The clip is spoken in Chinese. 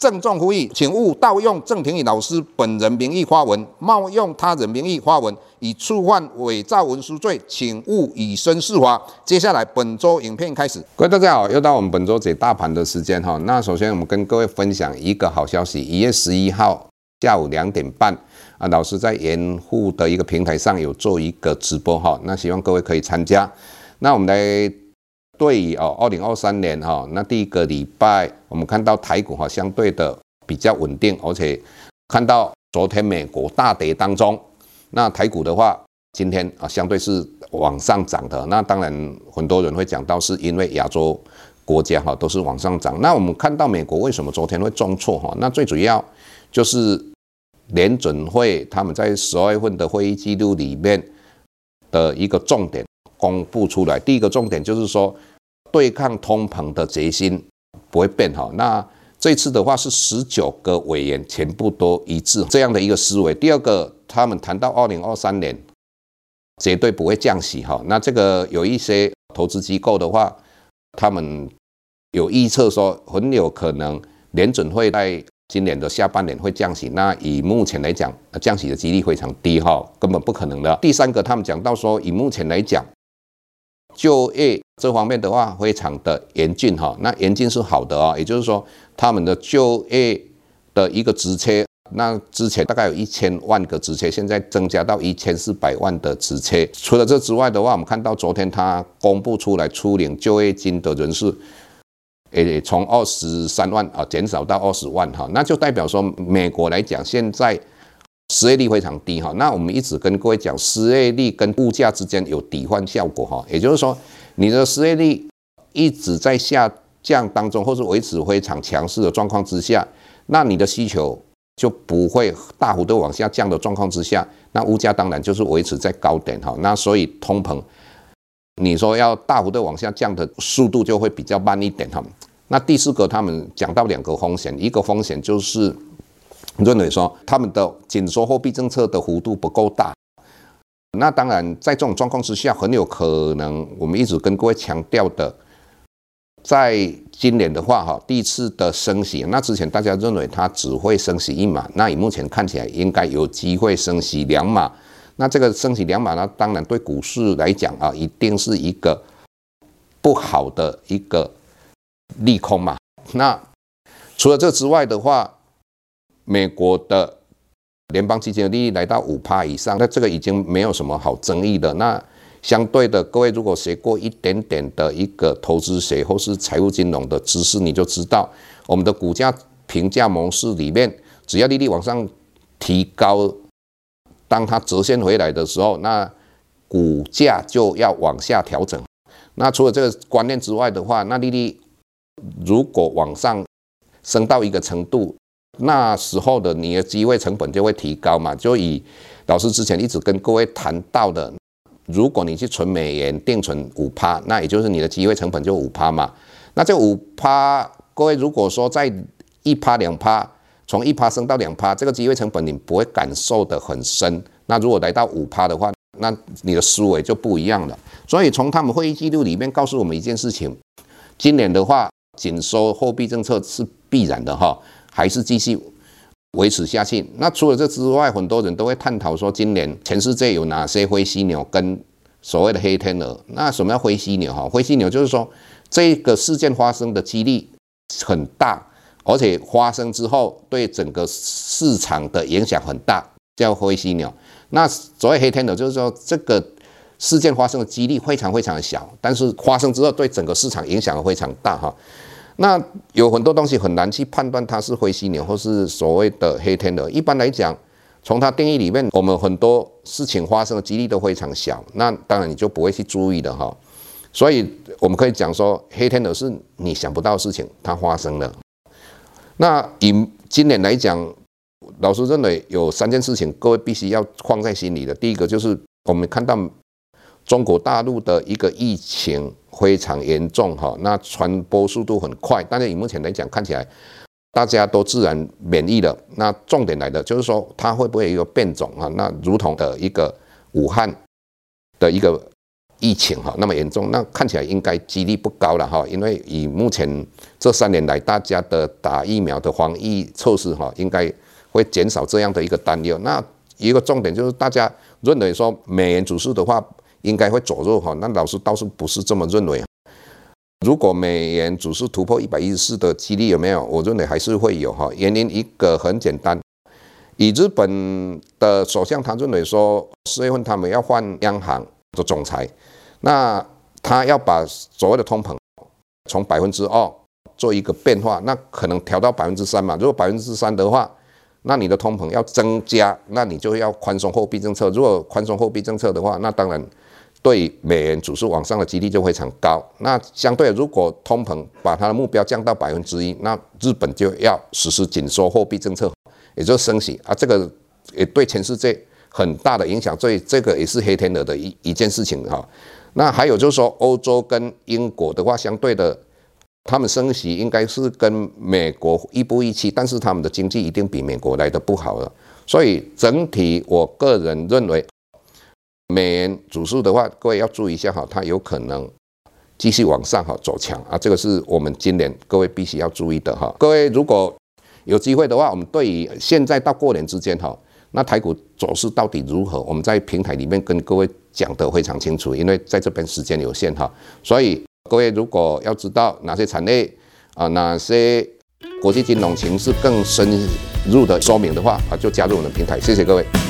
郑重呼吁，请勿盗用郑庭宇老师本人名义发文，冒用他人名义发文，以触犯伪造文书罪，请勿以身试法。接下来本周影片开始，各位大家好，又到我们本周解大盘的时间哈。那首先我们跟各位分享一个好消息，一月十一号下午两点半啊，老师在盐户的一个平台上有做一个直播哈，那希望各位可以参加。那我们来。对于哦，二零二三年哈，那第一个礼拜我们看到台股哈相对的比较稳定，而且看到昨天美国大跌当中，那台股的话今天啊相对是往上涨的。那当然很多人会讲到是因为亚洲国家哈都是往上涨。那我们看到美国为什么昨天会重挫哈？那最主要就是联准会他们在十二月份的会议记录里面的一个重点公布出来。第一个重点就是说。对抗通膨的决心不会变哈，那这次的话是十九个委员全部都一致这样的一个思维。第二个，他们谈到二零二三年绝对不会降息哈，那这个有一些投资机构的话，他们有预测说很有可能联准会在今年的下半年会降息，那以目前来讲，降息的几率非常低哈，根本不可能的。第三个，他们讲到说以目前来讲。就业这方面的话，非常的严峻哈。那严峻是好的啊，也就是说，他们的就业的一个职缺，那之前大概有一千万个职缺，现在增加到一千四百万的职缺。除了这之外的话，我们看到昨天他公布出来初领就业金的人数，诶，从二十三万啊减少到二十万哈，那就代表说美国来讲现在。失业率非常低哈，那我们一直跟各位讲，失业率跟物价之间有抵换效果哈，也就是说，你的失业率一直在下降当中，或是维持非常强势的状况之下，那你的需求就不会大幅度往下降的状况之下，那物价当然就是维持在高点哈，那所以通膨，你说要大幅度往下降的速度就会比较慢一点哈。那第四个，他们讲到两个风险，一个风险就是。认为说他们的紧缩货币政策的幅度不够大，那当然在这种状况之下，很有可能我们一直跟各位强调的，在今年的话哈，第一次的升息，那之前大家认为它只会升息一码，那以目前看起来应该有机会升息两码，那这个升息两码呢，当然对股市来讲啊，一定是一个不好的一个利空嘛。那除了这之外的话，美国的联邦基金的利率来到五趴以上，那这个已经没有什么好争议的。那相对的，各位如果学过一点点的一个投资学或是财务金融的知识，你就知道我们的股价评价模式里面，只要利率往上提高，当它折现回来的时候，那股价就要往下调整。那除了这个观念之外的话，那利率如果往上升到一个程度，那时候的你的机会成本就会提高嘛，就以老师之前一直跟各位谈到的，如果你去存美元定存五趴，那也就是你的机会成本就五趴嘛。那这五趴，各位如果说在一趴两趴，从一趴升到两趴，这个机会成本你不会感受得很深。那如果来到五趴的话，那你的思维就不一样了。所以从他们会议记录里面告诉我们一件事情，今年的话紧缩货币政策是必然的哈。还是继续维持下去。那除了这之外，很多人都会探讨说，今年全世界有哪些灰犀牛跟所谓的黑天鹅？那什么叫灰犀牛？哈，灰犀牛就是说，这个事件发生的几率很大，而且发生之后对整个市场的影响很大，叫灰犀牛。那所谓黑天鹅，就是说这个事件发生的几率非常非常的小，但是发生之后对整个市场影响非常大，哈。那有很多东西很难去判断它是灰犀牛或是所谓的黑天鹅。一般来讲，从它定义里面，我们很多事情发生的几率都非常小，那当然你就不会去注意的哈。所以我们可以讲说，黑天鹅是你想不到事情，它发生了。那以今年来讲，老师认为有三件事情，各位必须要放在心里的。第一个就是我们看到中国大陆的一个疫情非常严重哈，那传播速度很快，但是以目前来讲，看起来。大家都自然免疫了，那重点来的就是说，它会不会有变种啊？那如同的一个武汉的一个疫情哈，那么严重，那看起来应该几率不高了哈，因为以目前这三年来大家的打疫苗的防疫措施哈，应该会减少这样的一个担忧。那一个重点就是大家认为说美元指数的话应该会走弱哈，那老师倒是不是这么认为。如果美元指数突破一百一十四的几率有没有？我认为还是会有哈。原因一个很简单，以日本的首相他认为说，四月份他们要换央行的总裁，那他要把所谓的通膨从百分之二做一个变化，那可能调到百分之三嘛。如果百分之三的话，那你的通膨要增加，那你就要宽松货币政策。如果宽松货币政策的话，那当然。对美元指数往上的几率就非常高。那相对，如果通膨把它的目标降到百分之一，那日本就要实施紧缩货币政策，也就是升息啊。这个也对全世界很大的影响，所以这个也是黑天鹅的一一件事情哈。那还有就是说，欧洲跟英国的话，相对的，他们升息应该是跟美国一步一期，但是他们的经济一定比美国来的不好了。所以整体，我个人认为。美元指数的话，各位要注意一下哈，它有可能继续往上哈走强啊，这个是我们今年各位必须要注意的哈。各位如果有机会的话，我们对于现在到过年之间哈，那台股走势到底如何，我们在平台里面跟各位讲得非常清楚，因为在这边时间有限哈，所以各位如果要知道哪些产业啊，哪些国际金融情势更深入的说明的话啊，就加入我们的平台，谢谢各位。